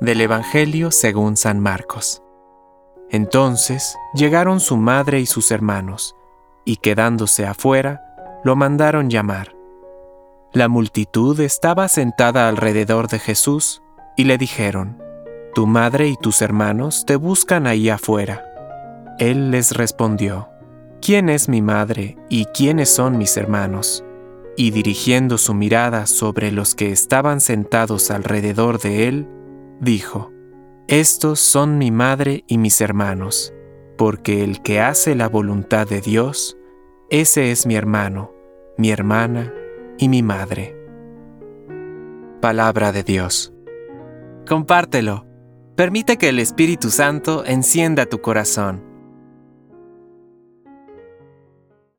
Del Evangelio según San Marcos. Entonces llegaron su madre y sus hermanos, y quedándose afuera, lo mandaron llamar. La multitud estaba sentada alrededor de Jesús, y le dijeron, Tu madre y tus hermanos te buscan ahí afuera. Él les respondió, ¿quién es mi madre y quiénes son mis hermanos? Y dirigiendo su mirada sobre los que estaban sentados alrededor de él, dijo, Estos son mi madre y mis hermanos, porque el que hace la voluntad de Dios, ese es mi hermano, mi hermana y mi madre. Palabra de Dios. Compártelo. Permite que el Espíritu Santo encienda tu corazón